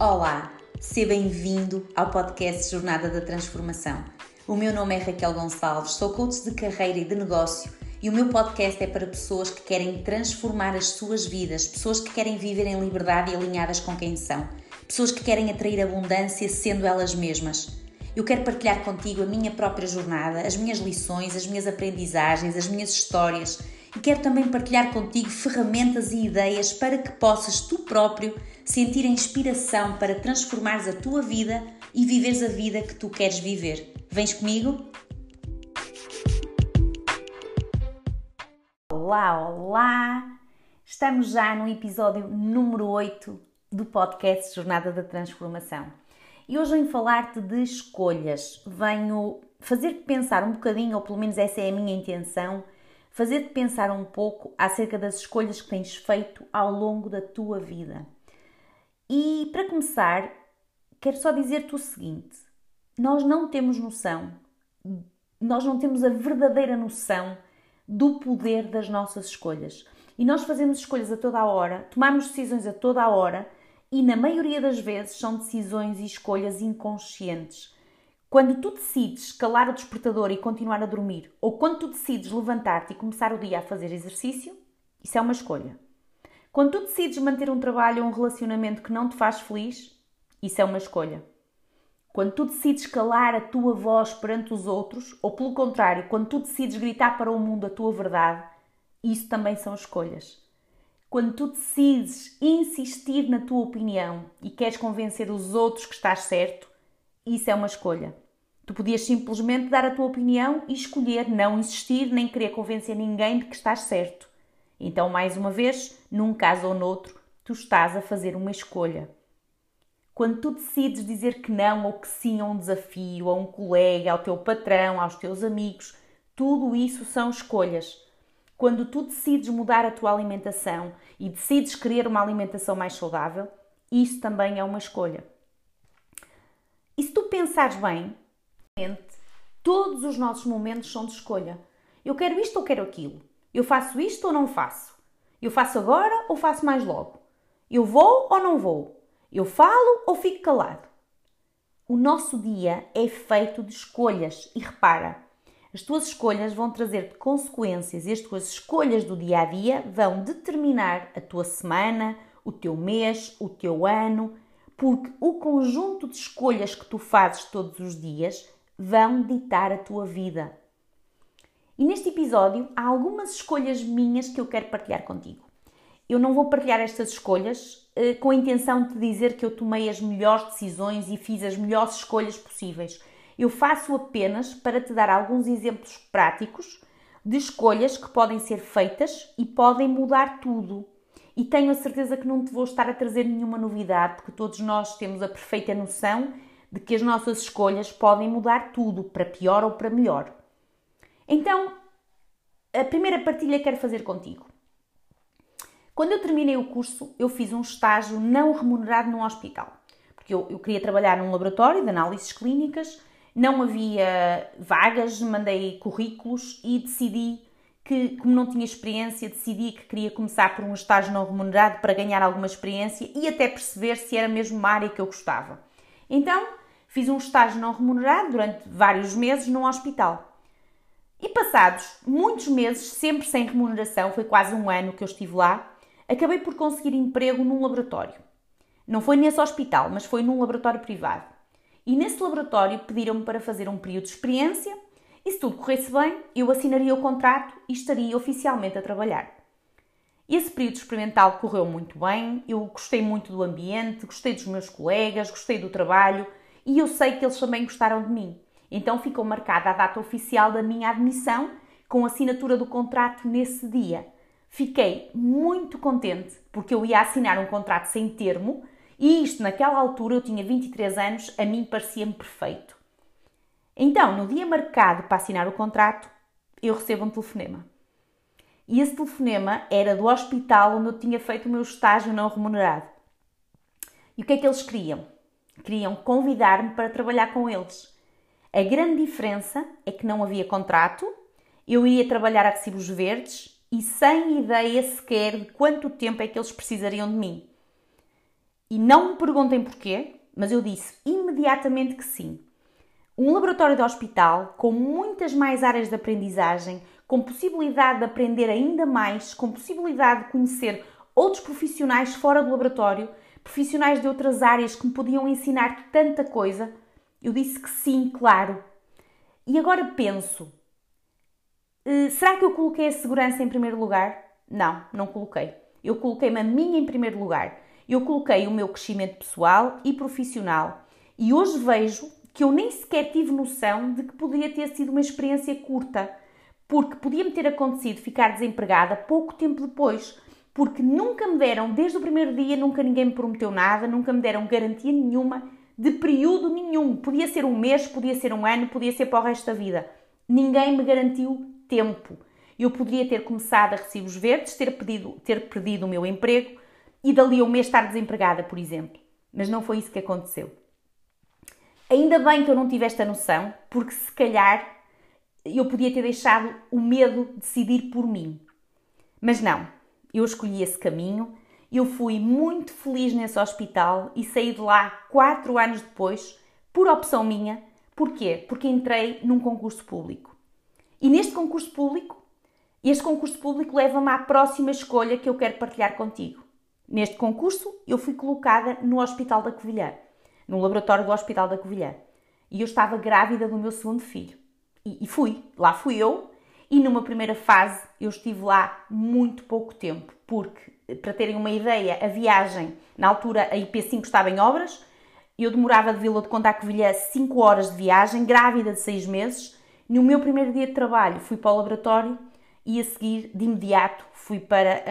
Olá, seja bem-vindo ao podcast Jornada da Transformação. O meu nome é Raquel Gonçalves, sou coach de carreira e de negócio e o meu podcast é para pessoas que querem transformar as suas vidas, pessoas que querem viver em liberdade e alinhadas com quem são, pessoas que querem atrair abundância sendo elas mesmas. Eu quero partilhar contigo a minha própria jornada, as minhas lições, as minhas aprendizagens, as minhas histórias e quero também partilhar contigo ferramentas e ideias para que possas tu próprio sentir a inspiração para transformares a tua vida e viveres a vida que tu queres viver. Vens comigo? Olá, olá! Estamos já no episódio número 8 do podcast Jornada da Transformação. E hoje venho falar-te de escolhas. Venho fazer-te pensar um bocadinho, ou pelo menos essa é a minha intenção, fazer-te pensar um pouco acerca das escolhas que tens feito ao longo da tua vida. E para começar, quero só dizer-te o seguinte: nós não temos noção, nós não temos a verdadeira noção do poder das nossas escolhas. E nós fazemos escolhas a toda a hora, tomamos decisões a toda a hora e, na maioria das vezes, são decisões e escolhas inconscientes quando tu decides calar o despertador e continuar a dormir, ou quando tu decides levantar-te e começar o dia a fazer exercício, isso é uma escolha. Quando tu decides manter um trabalho ou um relacionamento que não te faz feliz, isso é uma escolha. Quando tu decides calar a tua voz perante os outros, ou pelo contrário, quando tu decides gritar para o mundo a tua verdade, isso também são escolhas. Quando tu decides insistir na tua opinião e queres convencer os outros que estás certo, isso é uma escolha. Tu podias simplesmente dar a tua opinião e escolher não insistir nem querer convencer ninguém de que estás certo. Então, mais uma vez, num caso ou noutro, tu estás a fazer uma escolha. Quando tu decides dizer que não ou que sim a um desafio, a um colega, ao teu patrão, aos teus amigos, tudo isso são escolhas. Quando tu decides mudar a tua alimentação e decides querer uma alimentação mais saudável, isso também é uma escolha. E se tu pensares bem, todos os nossos momentos são de escolha. Eu quero isto ou quero aquilo. Eu faço isto ou não faço. Eu faço agora ou faço mais logo. Eu vou ou não vou. Eu falo ou fico calado. O nosso dia é feito de escolhas e repara, as tuas escolhas vão trazer-te consequências e as tuas escolhas do dia a dia vão determinar a tua semana, o teu mês, o teu ano porque o conjunto de escolhas que tu fazes todos os dias vão ditar a tua vida. E neste episódio há algumas escolhas minhas que eu quero partilhar contigo. Eu não vou partilhar estas escolhas eh, com a intenção de dizer que eu tomei as melhores decisões e fiz as melhores escolhas possíveis. Eu faço apenas para te dar alguns exemplos práticos de escolhas que podem ser feitas e podem mudar tudo e tenho a certeza que não te vou estar a trazer nenhuma novidade, porque todos nós temos a perfeita noção de que as nossas escolhas podem mudar tudo, para pior ou para melhor. Então, a primeira partilha quero fazer contigo. Quando eu terminei o curso, eu fiz um estágio não remunerado num hospital, porque eu, eu queria trabalhar num laboratório de análises clínicas, não havia vagas, mandei currículos e decidi que, como não tinha experiência, decidi que queria começar por um estágio não remunerado para ganhar alguma experiência e até perceber se era mesmo uma área que eu gostava. Então, fiz um estágio não remunerado durante vários meses num hospital. E passados muitos meses, sempre sem remuneração, foi quase um ano que eu estive lá, acabei por conseguir emprego num laboratório. Não foi nesse hospital, mas foi num laboratório privado. E nesse laboratório pediram-me para fazer um período de experiência e se tudo corresse bem, eu assinaria o contrato e estaria oficialmente a trabalhar. Esse período experimental correu muito bem, eu gostei muito do ambiente, gostei dos meus colegas, gostei do trabalho e eu sei que eles também gostaram de mim. Então ficou marcada a data oficial da minha admissão com a assinatura do contrato nesse dia. Fiquei muito contente porque eu ia assinar um contrato sem termo e isto naquela altura eu tinha 23 anos, a mim parecia-me perfeito. Então, no dia marcado para assinar o contrato, eu recebo um telefonema. E esse telefonema era do hospital onde eu tinha feito o meu estágio não remunerado. E o que é que eles queriam? Queriam convidar-me para trabalhar com eles. A grande diferença é que não havia contrato, eu iria trabalhar a recibos verdes e sem ideia sequer de quanto tempo é que eles precisariam de mim. E não me perguntem porquê, mas eu disse imediatamente que sim. Um laboratório de hospital com muitas mais áreas de aprendizagem, com possibilidade de aprender ainda mais, com possibilidade de conhecer outros profissionais fora do laboratório, profissionais de outras áreas que me podiam ensinar tanta coisa. Eu disse que sim, claro. E agora penso: eh, será que eu coloquei a segurança em primeiro lugar? Não, não coloquei. Eu coloquei-me a mim em primeiro lugar. Eu coloquei o meu crescimento pessoal e profissional. E hoje vejo que eu nem sequer tive noção de que poderia ter sido uma experiência curta, porque podia-me ter acontecido ficar desempregada pouco tempo depois, porque nunca me deram, desde o primeiro dia, nunca ninguém me prometeu nada, nunca me deram garantia nenhuma de período nenhum. Podia ser um mês, podia ser um ano, podia ser para o resto da vida. Ninguém me garantiu tempo. Eu poderia ter começado a recibos verdes, ter, pedido, ter perdido o meu emprego e dali a um mês estar desempregada, por exemplo. Mas não foi isso que aconteceu. Ainda bem que eu não tive esta noção, porque se calhar eu podia ter deixado o medo decidir por mim. Mas não, eu escolhi esse caminho, eu fui muito feliz nesse hospital e saí de lá quatro anos depois, por opção minha. Porquê? Porque entrei num concurso público. E neste concurso público, este concurso público leva-me à próxima escolha que eu quero partilhar contigo. Neste concurso, eu fui colocada no Hospital da Covilhã no laboratório do Hospital da Covilhã. E eu estava grávida do meu segundo filho. E, e fui, lá fui eu, e numa primeira fase eu estive lá muito pouco tempo, porque, para terem uma ideia, a viagem, na altura a IP5 estava em obras, eu demorava de Vila de Conta a Covilhã 5 horas de viagem, grávida de 6 meses. No meu primeiro dia de trabalho fui para o laboratório e a seguir, de imediato, fui para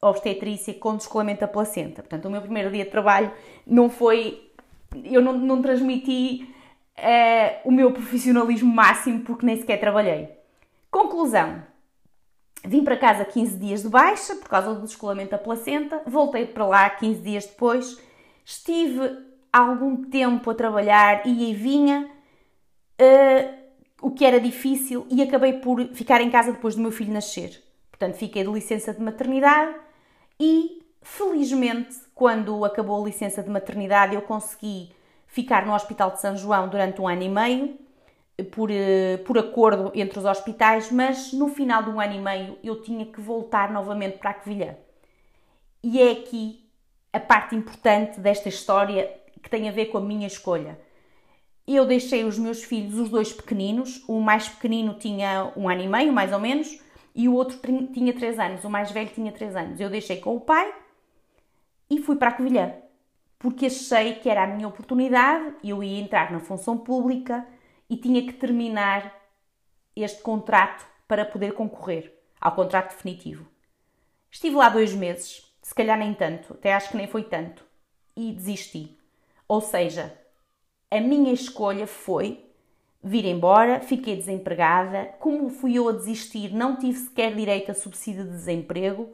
a obstetrícia com descolamento da placenta. Portanto, o meu primeiro dia de trabalho não foi eu não, não transmiti uh, o meu profissionalismo máximo porque nem sequer trabalhei. Conclusão. Vim para casa 15 dias de baixa por causa do descolamento da placenta, voltei para lá 15 dias depois, estive algum tempo a trabalhar, ia e vinha, uh, o que era difícil, e acabei por ficar em casa depois do meu filho nascer. Portanto, fiquei de licença de maternidade e, felizmente, quando acabou a licença de maternidade, eu consegui ficar no Hospital de São João durante um ano e meio, por, eh, por acordo entre os hospitais, mas no final de um ano e meio eu tinha que voltar novamente para a Covilhã. E é aqui a parte importante desta história que tem a ver com a minha escolha. Eu deixei os meus filhos, os dois pequeninos, o mais pequenino tinha um ano e meio, mais ou menos, e o outro tinha três anos, o mais velho tinha três anos. Eu deixei com o pai e fui para a Covilhã, porque achei que era a minha oportunidade, eu ia entrar na função pública e tinha que terminar este contrato para poder concorrer ao contrato definitivo. Estive lá dois meses, se calhar nem tanto, até acho que nem foi tanto, e desisti. Ou seja, a minha escolha foi vir embora, fiquei desempregada. Como fui eu a desistir, não tive sequer direito a subsídio de desemprego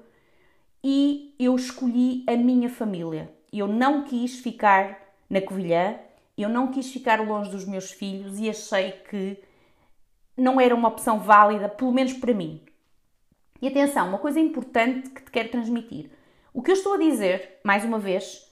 e eu escolhi a minha família. Eu não quis ficar na Covilhã, eu não quis ficar longe dos meus filhos e achei que não era uma opção válida, pelo menos para mim. E atenção, uma coisa importante que te quero transmitir. O que eu estou a dizer, mais uma vez,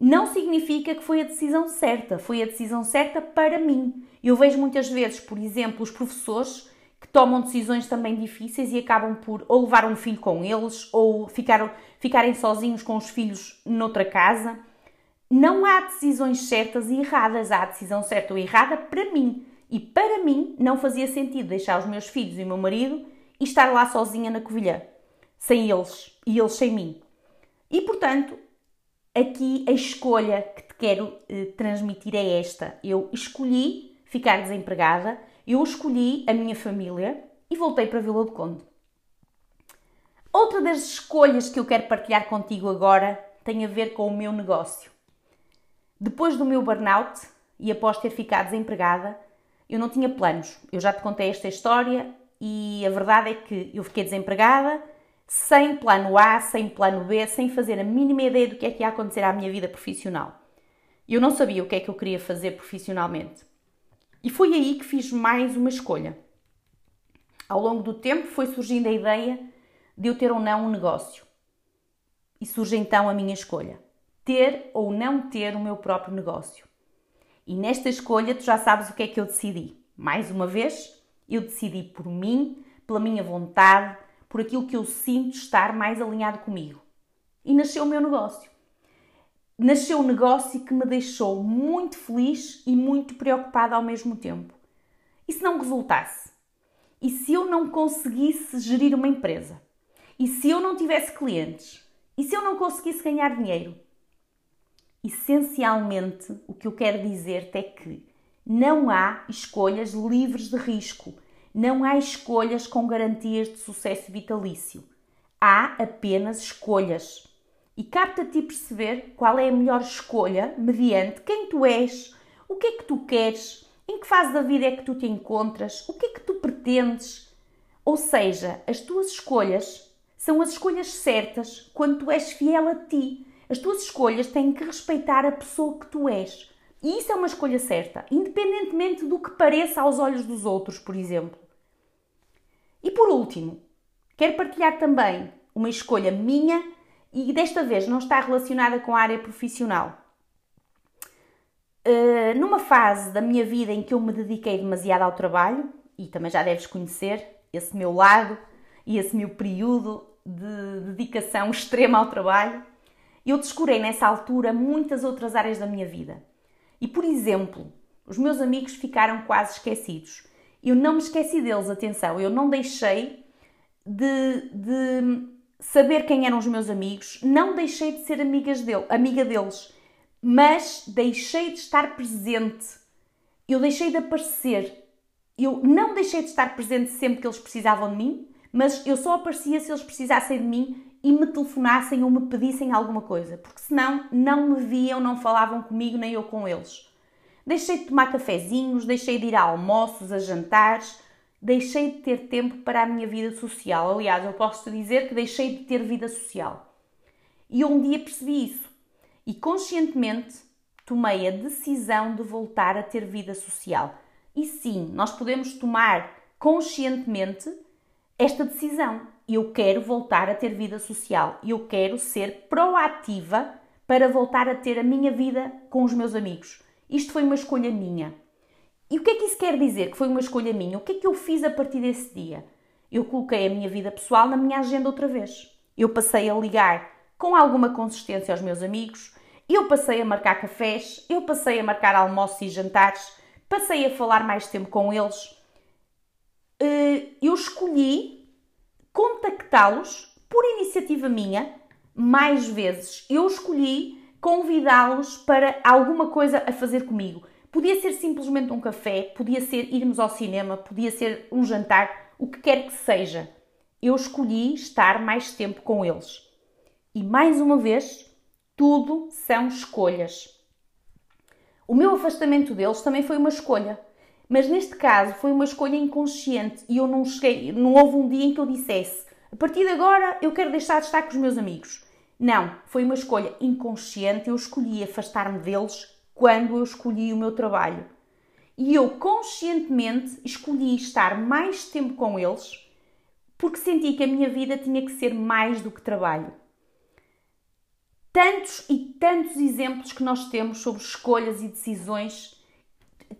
não significa que foi a decisão certa, foi a decisão certa para mim. Eu vejo muitas vezes, por exemplo, os professores que tomam decisões também difíceis e acabam por ou levar um filho com eles ou ficar, ficarem sozinhos com os filhos noutra casa. Não há decisões certas e erradas, há a decisão certa ou errada para mim. E para mim não fazia sentido deixar os meus filhos e o meu marido e estar lá sozinha na Covilhã, sem eles e eles sem mim. E portanto, aqui a escolha que te quero eh, transmitir é esta. Eu escolhi ficar desempregada eu escolhi a minha família e voltei para Vila do Conde. Outra das escolhas que eu quero partilhar contigo agora tem a ver com o meu negócio. Depois do meu burnout e após ter ficado desempregada, eu não tinha planos. Eu já te contei esta história e a verdade é que eu fiquei desempregada, sem plano A, sem plano B, sem fazer a mínima ideia do que é que ia acontecer à minha vida profissional. Eu não sabia o que é que eu queria fazer profissionalmente. E foi aí que fiz mais uma escolha. Ao longo do tempo foi surgindo a ideia de eu ter ou não um negócio. E surge então a minha escolha. ter ou não ter o meu próprio negócio. E nesta escolha, tu já sabes o que é que eu decidi. Mais uma vez, eu decidi por mim, pela minha vontade, por aquilo que eu sinto estar mais alinhado comigo. E nasceu o meu negócio. Nasceu um negócio que me deixou muito feliz e muito preocupada ao mesmo tempo. E se não resultasse? E se eu não conseguisse gerir uma empresa? E se eu não tivesse clientes? E se eu não conseguisse ganhar dinheiro? Essencialmente, o que eu quero dizer-te é que não há escolhas livres de risco, não há escolhas com garantias de sucesso vitalício. Há apenas escolhas. E capta a perceber qual é a melhor escolha mediante quem tu és, o que é que tu queres, em que fase da vida é que tu te encontras, o que é que tu pretendes. Ou seja, as tuas escolhas são as escolhas certas quando tu és fiel a ti as tuas escolhas têm que respeitar a pessoa que tu és. E isso é uma escolha certa, independentemente do que pareça aos olhos dos outros, por exemplo. E por último, quero partilhar também uma escolha minha e desta vez não está relacionada com a área profissional. Uh, numa fase da minha vida em que eu me dediquei demasiado ao trabalho, e também já deves conhecer esse meu lado e esse meu período de dedicação extrema ao trabalho, eu descurei nessa altura muitas outras áreas da minha vida. E, por exemplo, os meus amigos ficaram quase esquecidos. Eu não me esqueci deles, atenção, eu não deixei de, de saber quem eram os meus amigos, não deixei de ser amigas dele, amiga deles, mas deixei de estar presente. Eu deixei de aparecer. Eu não deixei de estar presente sempre que eles precisavam de mim, mas eu só aparecia se eles precisassem de mim e me telefonassem ou me pedissem alguma coisa, porque senão não me viam, não falavam comigo nem eu com eles. Deixei de tomar cafezinhos, deixei de ir a almoços, a jantares, deixei de ter tempo para a minha vida social. Aliás, eu posso te dizer que deixei de ter vida social. E um dia percebi isso e conscientemente tomei a decisão de voltar a ter vida social. E sim, nós podemos tomar conscientemente esta decisão eu quero voltar a ter vida social, eu quero ser proativa para voltar a ter a minha vida com os meus amigos. Isto foi uma escolha minha. E o que é que isso quer dizer que foi uma escolha minha? O que é que eu fiz a partir desse dia? Eu coloquei a minha vida pessoal na minha agenda outra vez. Eu passei a ligar com alguma consistência aos meus amigos, eu passei a marcar cafés, eu passei a marcar almoços e jantares, passei a falar mais tempo com eles. Eh, eu escolhi contactá-los por iniciativa minha mais vezes. Eu escolhi convidá-los para alguma coisa a fazer comigo. Podia ser simplesmente um café, podia ser irmos ao cinema, podia ser um jantar, o que quer que seja. Eu escolhi estar mais tempo com eles. E mais uma vez, tudo são escolhas. O meu afastamento deles também foi uma escolha. Mas neste caso foi uma escolha inconsciente e eu não cheguei, não houve um dia em que eu dissesse a partir de agora eu quero deixar de estar com os meus amigos. Não, foi uma escolha inconsciente, eu escolhi afastar-me deles quando eu escolhi o meu trabalho. E eu conscientemente escolhi estar mais tempo com eles porque senti que a minha vida tinha que ser mais do que trabalho. Tantos e tantos exemplos que nós temos sobre escolhas e decisões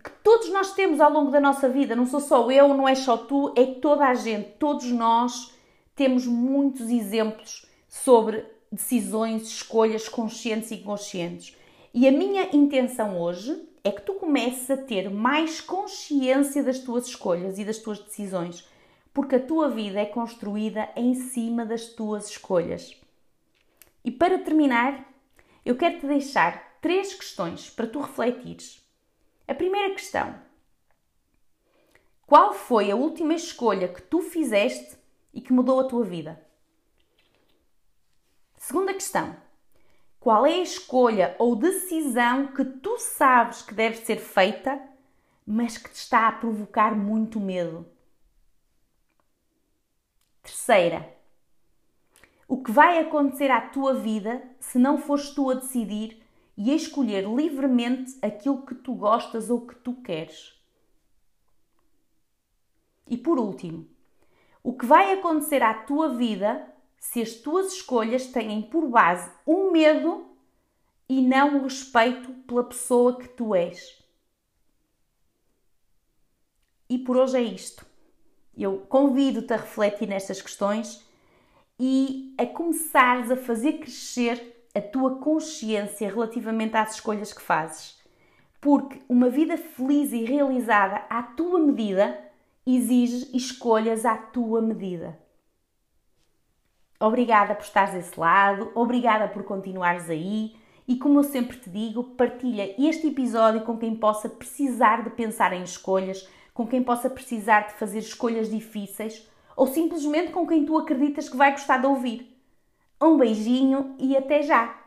que todos nós temos ao longo da nossa vida, não sou só eu, não é só tu, é toda a gente, todos nós temos muitos exemplos sobre decisões, escolhas conscientes e inconscientes. E a minha intenção hoje é que tu comeces a ter mais consciência das tuas escolhas e das tuas decisões, porque a tua vida é construída em cima das tuas escolhas. E para terminar, eu quero te deixar três questões para tu refletires. A primeira questão: Qual foi a última escolha que tu fizeste e que mudou a tua vida? Segunda questão: Qual é a escolha ou decisão que tu sabes que deve ser feita, mas que te está a provocar muito medo? Terceira: O que vai acontecer à tua vida se não fores tu a decidir e a escolher livremente aquilo que tu gostas ou que tu queres. E por último, o que vai acontecer à tua vida se as tuas escolhas têm por base o medo não o respeito pela pessoa que tu és. E por hoje é isto. Eu convido-te a refletir nestas questões e a começares a fazer crescer a tua consciência relativamente às escolhas que fazes. Porque uma vida feliz e realizada à tua medida exige escolhas à tua medida. Obrigada por estares desse lado, obrigada por continuares aí e, como eu sempre te digo, partilha este episódio com quem possa precisar de pensar em escolhas, com quem possa precisar de fazer escolhas difíceis ou simplesmente com quem tu acreditas que vai gostar de ouvir. Um beijinho e até já!